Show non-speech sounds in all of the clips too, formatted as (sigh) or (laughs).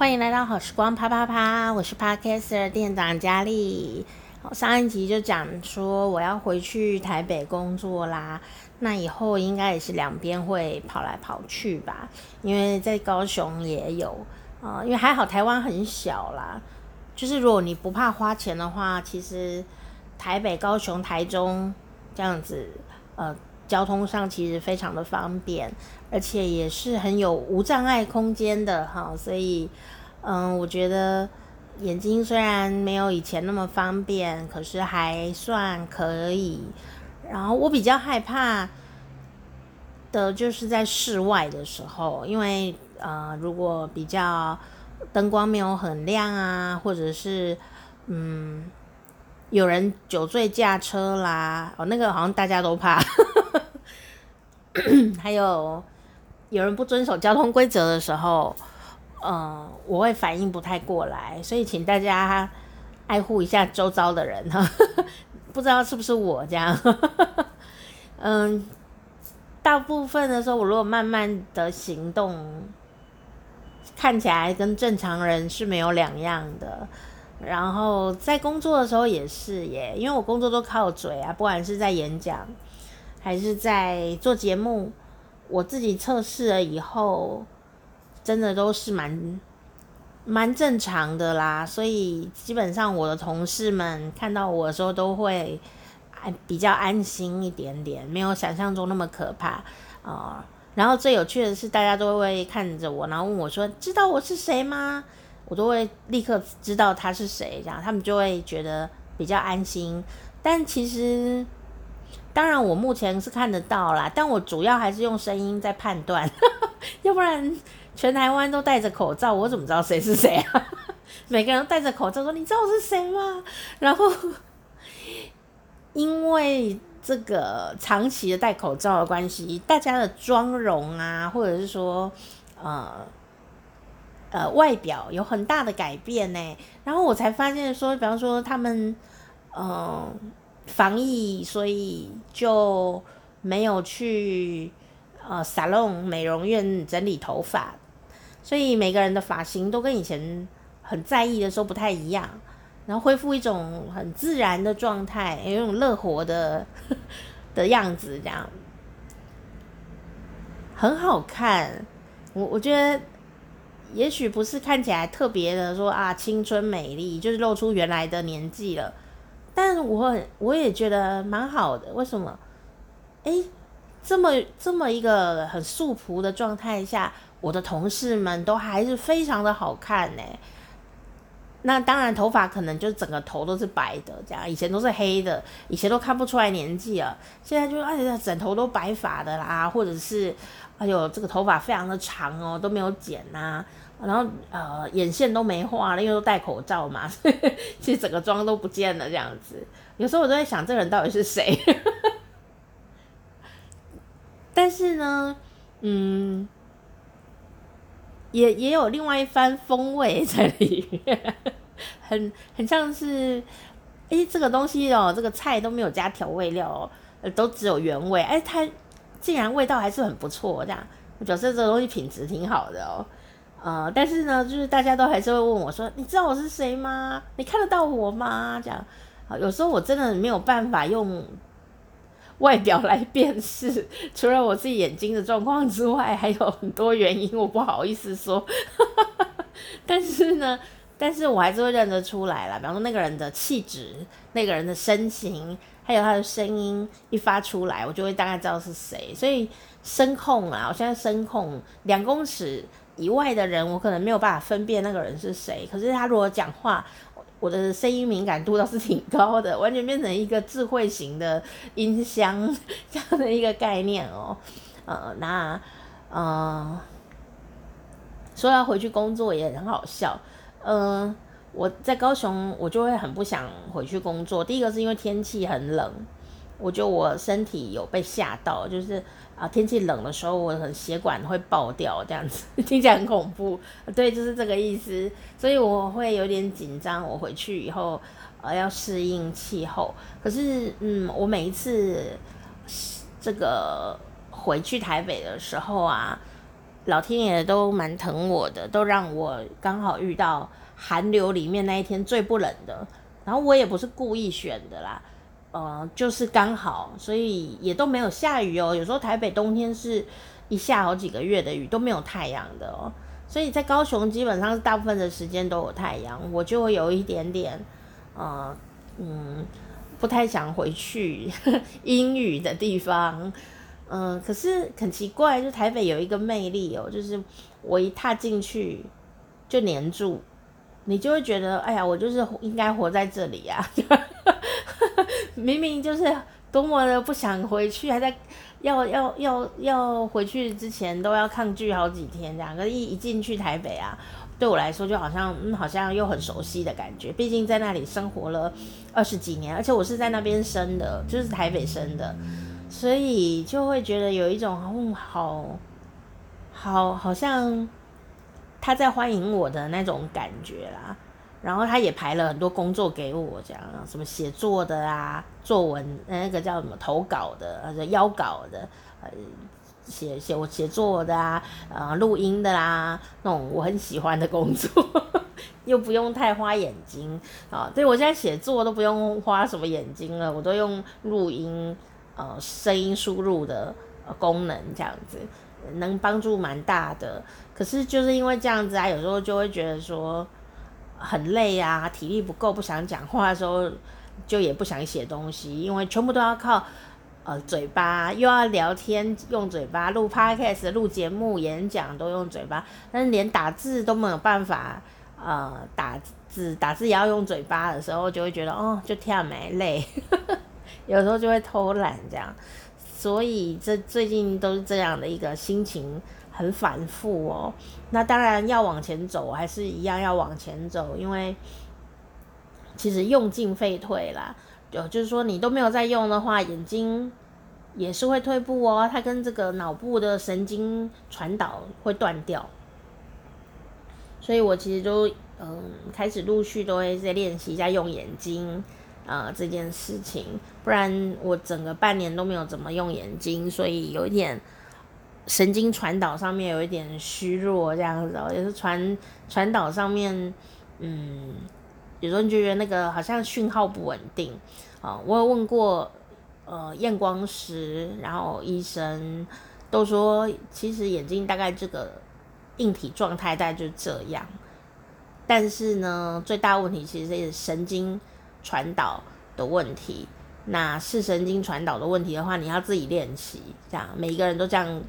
欢迎来到好时光啪啪啪，我是 Podcaster 店长佳丽。上一集就讲说我要回去台北工作啦，那以后应该也是两边会跑来跑去吧，因为在高雄也有啊、因为还好台湾很小啦，就是如果你不怕花钱的话，其实台北、高雄、台中这样子，呃，交通上其实非常的方便。而且也是很有无障碍空间的哈，所以，嗯，我觉得眼睛虽然没有以前那么方便，可是还算可以。然后我比较害怕的就是在室外的时候，因为呃，如果比较灯光没有很亮啊，或者是嗯，有人酒醉驾车啦，哦，那个好像大家都怕，(clears throat) 还有。有人不遵守交通规则的时候，呃，我会反应不太过来，所以请大家爱护一下周遭的人哈。(laughs) 不知道是不是我这样？(laughs) 嗯，大部分的时候，我如果慢慢的行动，看起来跟正常人是没有两样的。然后在工作的时候也是耶，因为我工作都靠嘴啊，不管是在演讲还是在做节目。我自己测试了以后，真的都是蛮蛮正常的啦，所以基本上我的同事们看到我的时候都会比较安心一点点，没有想象中那么可怕啊，呃。然后最有趣的是，大家都会看着我，然后问我说：“知道我是谁吗？”我都会立刻知道他是谁，这样他们就会觉得比较安心。但其实。当然，我目前是看得到啦，但我主要还是用声音在判断，(laughs) 要不然全台湾都戴着口罩，我怎么知道谁是谁啊？(laughs) 每个人都戴着口罩说：“你知道我是谁吗？”然后 (laughs) 因为这个长期的戴口罩的关系，大家的妆容啊，或者是说呃呃外表有很大的改变呢。然后我才发现说，比方说他们嗯。防疫，所以就没有去呃沙龙美容院整理头发，所以每个人的发型都跟以前很在意的时候不太一样，然后恢复一种很自然的状态，有一种乐活的的样子，这样很好看。我我觉得也许不是看起来特别的说啊青春美丽，就是露出原来的年纪了。但是我我也觉得蛮好的，为什么？诶，这么这么一个很素朴的状态下，我的同事们都还是非常的好看呢。那当然，头发可能就整个头都是白的，这样以前都是黑的，以前都看不出来年纪了。现在就哎呀，整头都白发的啦，或者是哎呦，这个头发非常的长哦，都没有剪呐。然后呃，眼线都没画了，因为都戴口罩嘛，(laughs) 所以整个妆都不见了这样子。有时候我都在想，这个人到底是谁？(laughs) 但是呢，嗯，也也有另外一番风味在里面，很很像是，哎，这个东西哦，这个菜都没有加调味料哦，都只有原味，哎，它竟然味道还是很不错，这样，我觉得这个东西品质挺好的哦。呃，但是呢，就是大家都还是会问我说：“你知道我是谁吗？你看得到我吗？”这样，啊，有时候我真的没有办法用外表来辨识，(laughs) 除了我自己眼睛的状况之外，还有很多原因，我不好意思说。(laughs) 但是呢，但是我还是会认得出来啦，比方说那个人的气质、那个人的身形，还有他的声音一发出来，我就会大概知道是谁。所以声控啊，我现在声控两公尺。以外的人，我可能没有办法分辨那个人是谁。可是他如果讲话，我的声音敏感度倒是挺高的，完全变成一个智慧型的音箱这样的一个概念哦。呃，那呃，说要回去工作也很好笑。嗯、我在高雄，我就会很不想回去工作。第一个是因为天气很冷。我觉得我身体有被吓到，就是啊，天气冷的时候，我的血管会爆掉，这样子听起来很恐怖。(laughs) 对，就是这个意思。所以我会有点紧张。我回去以后，呃，要适应气候。可是，嗯，我每一次这个回去台北的时候啊，老天爷都蛮疼我的，都让我刚好遇到寒流里面那一天最不冷的。然后我也不是故意选的啦，呃，就是刚好，所以也都没有下雨哦。有时候台北冬天是一下好几个月的雨都没有太阳的哦，所以在高雄基本上是大部分的时间都有太阳，我就会有一点点，呃，嗯，不太想回去 (laughs) 阴雨的地方。嗯、可是很奇怪，就台北有一个魅力哦，就是我一踏进去就黏住。你就会觉得，哎呀，我就是应该活在这里呀！(laughs) 明明就是多么的不想回去，还在要要要要回去之前都要抗拒好几天这样。可是一一进去台北啊，对我来说就好像嗯，好像又很熟悉的感觉。毕竟在那里生活了二十几年，而且我是在那边生的，就是台北生的，所以就会觉得有一种嗯，好好好像。他在欢迎我的那种感觉啦，然后他也排了很多工作给我，这样什么写作的啊，作文那个叫什么投稿的，呃，邀稿的，呃，写写我写作的啊，呃，录音的啦，那种我很喜欢的工作，(laughs) 又不用太花眼睛啊。对，我现在写作都不用花什么眼睛了，我都用录音，呃，声音输入的功能这样子。能帮助蛮大的，可是就是因为这样子啊，有时候就会觉得说很累啊，体力不够，不想讲话的时候，就也不想写东西，因为全部都要靠呃嘴巴，又要聊天用嘴巴，录 podcast、录节目、演讲都用嘴巴，但是连打字都没有办法，呃，打字打字也要用嘴巴的时候，就会觉得哦，就跳没累，有时候就会偷懒这样。所以这最近都是这样的一个心情，很反复哦。那当然要往前走，还是一样要往前走，因为其实用进废退啦。就就是说你都没有在用的话，眼睛也是会退步哦。它跟这个脑部的神经传导会断掉。所以我其实都嗯开始陆续都会在练习一下用眼睛。啊、呃，这件事情，不然我整个半年都没有怎么用眼睛，所以有一点神经传导上面有一点虚弱，这样子，也是传传导上面，嗯，有时候你觉得那个好像讯号不稳定啊、我有问过呃验光师，然后医生都说，其实眼睛大概这个硬体状态大概就这样，但是呢，最大问题其实是神经。传导的问题，那视神经传导的问题的话，你要自己练习。这样每一个人都这样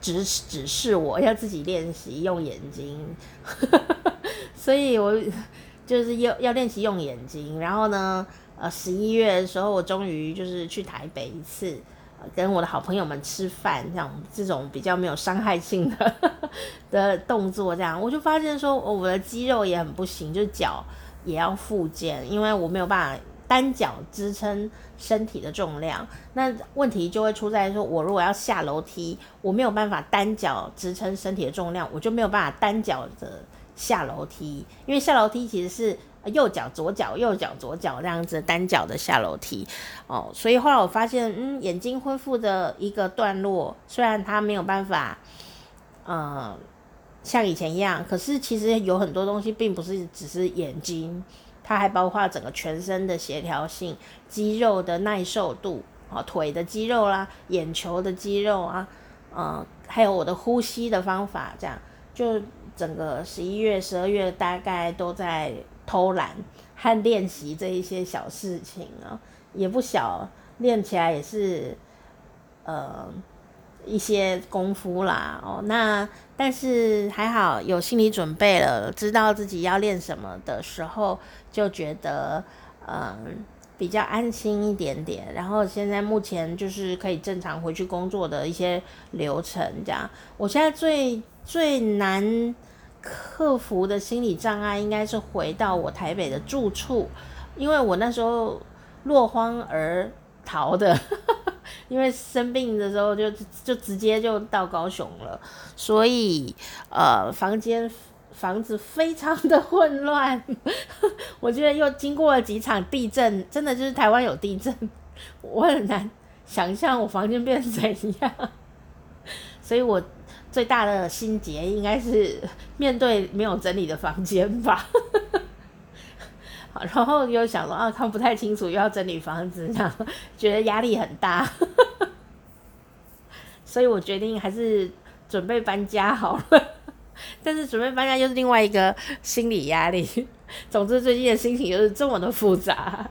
指指示我要自己练习用眼睛，(laughs) 所以我就是要要练习用眼睛。然后呢，呃，十一月的时候，我终于就是去台北一次，跟我的好朋友们吃饭，这样这种比较没有伤害性的 (laughs) 的动作，这样我就发现说，我的肌肉也很不行，就脚。也要复健，因为我没有办法单脚支撑身体的重量。那问题就会出在说，我如果要下楼梯，我没有办法单脚支撑身体的重量，我就没有办法单脚的下楼梯。因为下楼梯其实是右脚左脚右脚左脚这样子单脚的下楼梯哦。所以后来我发现，嗯，眼睛恢复的一个段落，虽然它没有办法，呃。像以前一样，可是其实有很多东西并不是只是眼睛，它还包括整个全身的协调性、肌肉的耐受度啊，腿的肌肉啦、眼球的肌肉啊，呃，还有我的呼吸的方法，这样就整个十一月、十二月大概都在偷懒和练习这一些小事情啊，也不小，练起来也是，呃。一些功夫啦，哦，那但是还好有心理准备了，知道自己要练什么的时候，就觉得嗯比较安心一点点。然后现在目前就是可以正常回去工作的一些流程，这样。我现在最最难克服的心理障碍，应该是回到我台北的住处，因为我那时候落荒而逃的。因为生病的时候就就直接就到高雄了，所以呃房间房子非常的混乱，(laughs) 我觉得又经过了几场地震，真的就是台湾有地震，(laughs) 我很难想象我房间变成怎样，所以我最大的心结应该是面对没有整理的房间吧。然后又想说啊，看不太清楚，又要整理房子，这样觉得压力很大，(laughs) 所以我决定还是准备搬家好了。但是准备搬家又是另外一个心理压力。总之，最近的心情又是这么的复杂。